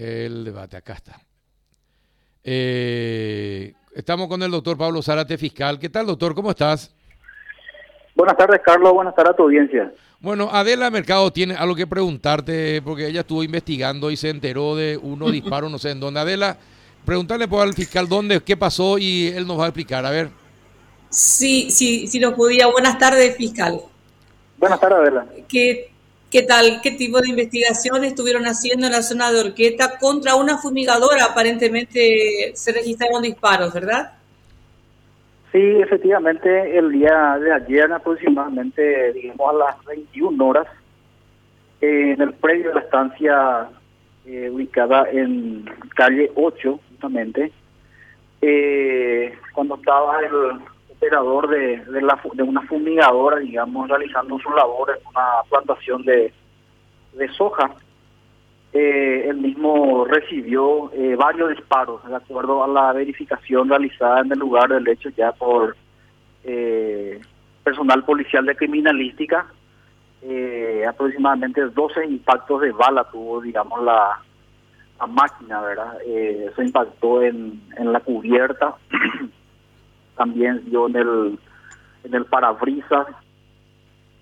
el debate, acá está. Eh, estamos con el doctor Pablo Zárate, fiscal. ¿Qué tal, doctor? ¿Cómo estás? Buenas tardes, Carlos. Buenas tardes a tu audiencia. Bueno, Adela Mercado tiene algo que preguntarte porque ella estuvo investigando y se enteró de unos disparos, no sé en dónde. Adela, preguntarle por al fiscal dónde, qué pasó y él nos va a explicar. A ver. Sí, sí, sí lo podía. Buenas tardes, fiscal. Buenas tardes, Adela. ¿Qué, ¿Qué tal? ¿Qué tipo de investigación estuvieron haciendo en la zona de Orqueta contra una fumigadora? Aparentemente se registraron disparos, ¿verdad? Sí, efectivamente, el día de ayer aproximadamente, digamos a las 21 horas, en el predio de la estancia eh, ubicada en calle 8, justamente, eh, cuando estaba el operador de, de, la, de una fumigadora, digamos, realizando su labor en una plantación de, de soja, eh, él mismo recibió eh, varios disparos, de acuerdo a la verificación realizada en el lugar del hecho ya por eh, personal policial de criminalística. Eh, aproximadamente 12 impactos de bala tuvo, digamos, la, la máquina, ¿verdad? Eh, eso impactó en, en la cubierta, también dio en el, en el parabrisas,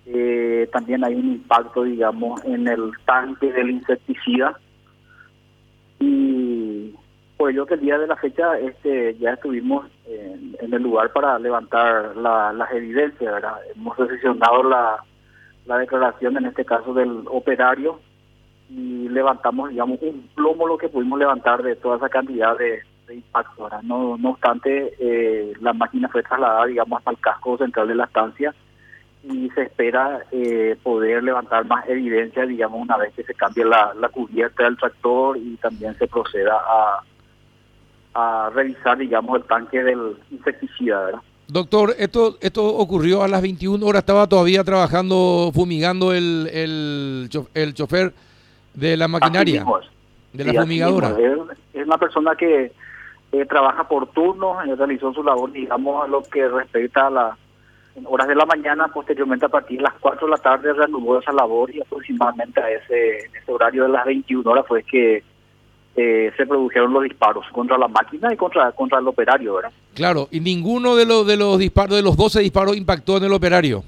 eh, también hay un impacto, digamos, en el tanque del insecticida. Y pues yo que el día de la fecha este ya estuvimos en, en el lugar para levantar la, las evidencias, ¿verdad? Hemos seleccionado la, la declaración, en este caso del operario, y levantamos, digamos, un plomo lo que pudimos levantar de toda esa cantidad de, de impacto. ¿verdad? No, no obstante, eh, la máquina fue trasladada, digamos, hasta el casco central de la estancia y se espera eh, poder levantar más evidencia, digamos, una vez que se cambie la, la cubierta del tractor y también se proceda a, a revisar, digamos, el tanque del insecticida, ¿verdad? Doctor, esto esto ocurrió a las 21 horas, estaba todavía trabajando, fumigando el, el, el chofer de la maquinaria, de la fumigadora. es una persona que eh, trabaja por turno, eh, realizó su labor, digamos, a lo que respecta a las horas de la mañana, posteriormente a partir de las 4 de la tarde reanudó esa labor y aproximadamente a ese horario de las 21 horas fue que eh, se produjeron los disparos contra la máquina y contra contra el operario, ¿verdad? Claro, y ninguno de los de los disparos, de los 12 disparos impactó en el operario.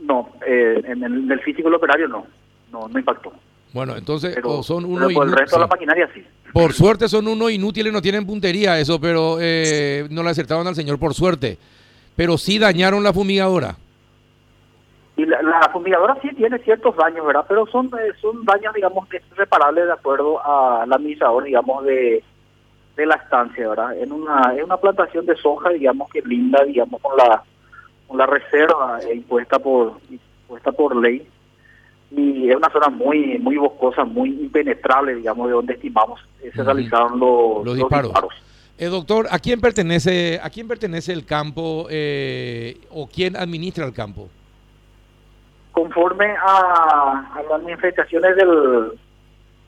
No, eh, en, el, en el físico del operario no, no, no impactó. Bueno, entonces Pero, o son pero uno por el resto de la maquinaria sí. Por suerte son unos inútiles, no tienen puntería eso, pero eh, no le acertaron al señor por suerte. Pero sí dañaron la fumigadora. Y la, la fumigadora sí tiene ciertos daños, ¿verdad? Pero son eh, son daños, digamos, que es reparables de acuerdo al administrador, digamos, de, de la estancia, ¿verdad? En una en una plantación de soja, digamos, que linda, digamos, con la con la reserva eh, impuesta por impuesta por ley. Y es una zona muy muy boscosa, muy impenetrable, digamos, de donde estimamos eh, se realizaron los, Los los disparos. disparos. Eh, doctor, ¿a quién pertenece, a quién pertenece el campo eh, o quién administra el campo? conforme a, a las manifestaciones del,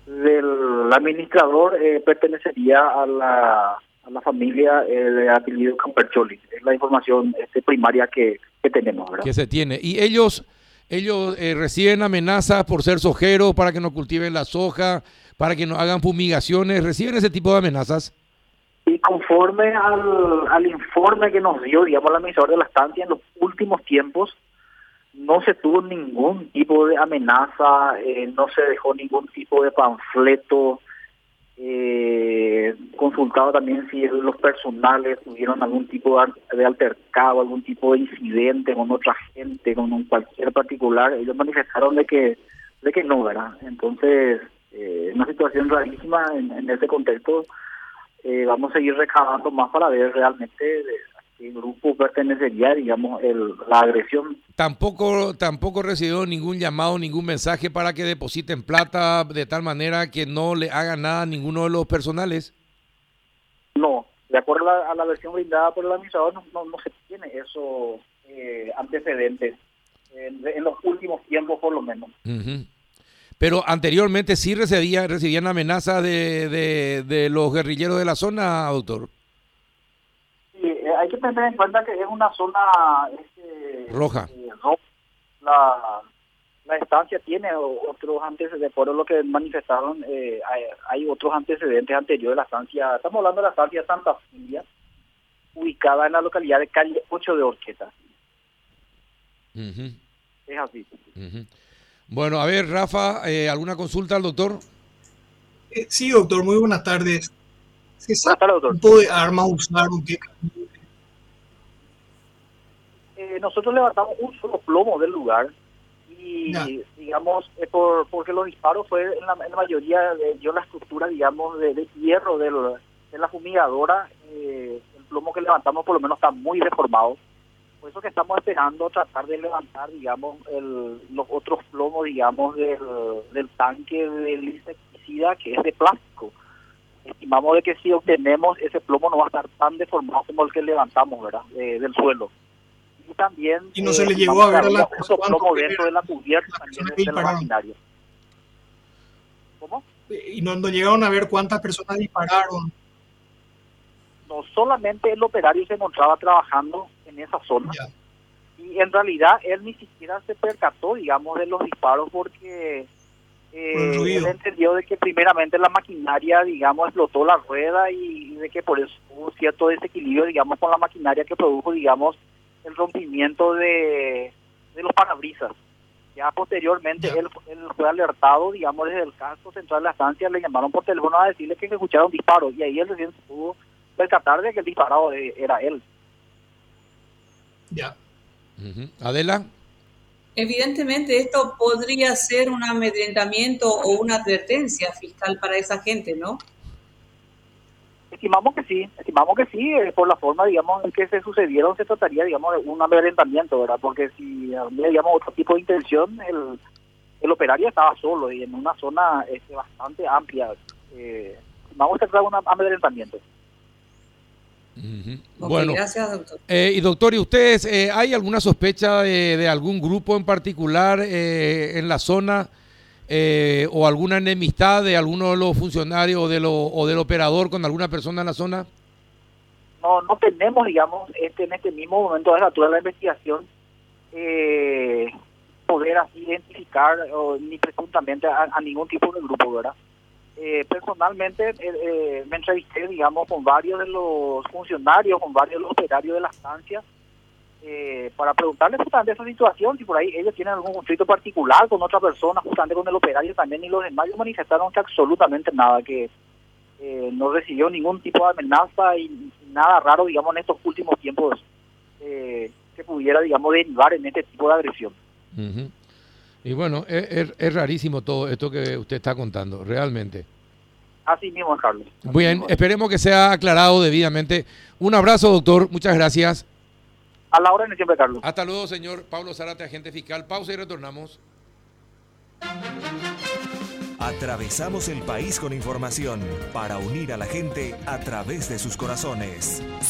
del administrador, eh, pertenecería a la, a la familia eh, de apellido Campercholi. Es la información este, primaria que, que tenemos, ¿verdad? que se tiene. Y ellos, ellos eh, reciben amenazas por ser sojeros para que no cultiven la soja, para que no hagan fumigaciones, reciben ese tipo de amenazas. Y conforme al, al informe que nos dio, digamos, el administrador de la estancia, en los últimos tiempos no se tuvo ningún tipo de amenaza, eh, no se dejó ningún tipo de panfleto, eh, consultado también si los personales tuvieron algún tipo de, al- de altercado, algún tipo de incidente con otra gente, con un cualquier particular, ellos manifestaron de que de que no, ¿verdad? Entonces, eh, una situación rarísima en, en ese contexto, eh, vamos a seguir recabando más para ver realmente de qué grupo pertenecería, digamos, el, la agresión. Tampoco, tampoco recibió ningún llamado, ningún mensaje para que depositen plata de tal manera que no le hagan nada a ninguno de los personales. No, de acuerdo a la, a la versión brindada por el administrador, no, no, no se tiene eso eh, antecedentes, en, en los últimos tiempos por lo menos. Pero anteriormente sí recibía, recibían amenazas de, de, de los guerrilleros de la zona, doctor. Sí, eh, hay que tener en cuenta que es una zona este, Roja. eh, ro- la, la estancia tiene otros antecedentes, por lo que manifestaron, eh, hay, otros antecedentes anteriores de la estancia, estamos hablando de la estancia Santa Filia, ubicada en la localidad de calle 8 de Orqueta. Es así. Bueno, a ver, Rafa, eh, ¿alguna consulta al doctor? Eh, sí, doctor, muy buenas tardes. ¿Qué buenas tardes, doctor. tipo de armas usaron? ¿Qué eh, nosotros levantamos un solo plomo del lugar y digamos eh, por, porque los disparos fue en la, mayoría de yo la estructura digamos de, hierro de la fumigadora eh, el plomo que levantamos por lo menos está muy deformado. Por eso que estamos esperando tratar de levantar digamos el, los otros plomos digamos del, del tanque del insecticida que es de plástico. Estimamos de que si obtenemos ese plomo no va a estar tan deformado como el que levantamos verdad del suelo y también y no se le eh, llegó a ver a la plomo dentro de la cubierta también ¿cómo? y no, no llegaron a ver cuántas personas dispararon. No solamente el operario se encontraba trabajando en esa zona. Y en realidad él ni siquiera se percató digamos de los disparos porque eh, él entendió de que primeramente la maquinaria, digamos, explotó la rueda y, de que por eso hubo cierto desequilibrio, digamos, con la maquinaria que produjo, digamos, el rompimiento de, de los parabrisas. Ya posteriormente él, fue alertado, digamos, desde el caso central de la estancia, le llamaron por teléfono a decirle que se escucharon disparos y ahí él recién pudo percatar de que el disparado eh, era él. Ya. Adela. Evidentemente esto podría ser un amedrentamiento o una advertencia fiscal para esa gente, ¿no? Estimamos que sí, estimamos que sí, eh, por la forma, digamos, en que se sucedieron, se trataría, digamos, de un amedrentamiento, ¿verdad? Porque si había, digamos, otro tipo de intención, el, el operario estaba solo y en una zona este, bastante amplia. Eh, vamos a tratar un amedrentamiento. bueno, gracias, doctor. Eh, y doctor, ¿y ustedes, eh, hay alguna sospecha de, de, algún grupo en particular en la zona? Eh, o alguna enemistad de alguno de los funcionarios o, de lo, o del operador con alguna persona en la zona? No, no tenemos, digamos, este en este mismo momento de la altura de la investigación, eh, poder así identificar ni presuntamente a, ningún tipo de grupo, ¿verdad? Eh, personalmente eh, eh, me entrevisté, digamos, con varios de los funcionarios, con varios de los operarios de la estancia, eh, para preguntarle justamente esa situación, si por ahí ellos tienen algún conflicto particular con otra persona, justamente con el operario también, y los demás manifestaron que absolutamente nada, que eh, no recibió ningún tipo de amenaza y nada raro, digamos, en estos últimos tiempos eh, que pudiera, digamos, derivar en este tipo de agresión. Y bueno, es, es, rarísimo todo esto que usted está contando, realmente. Así mismo, Carlos. Bien, esperemos que sea aclarado debidamente. Un abrazo, doctor. Muchas gracias. A la hora de siempre, Carlos. Hasta luego, señor Pablo Zarate, agente fiscal. Pausa y retornamos. Atravesamos el país con información para unir a la gente a través de sus corazones.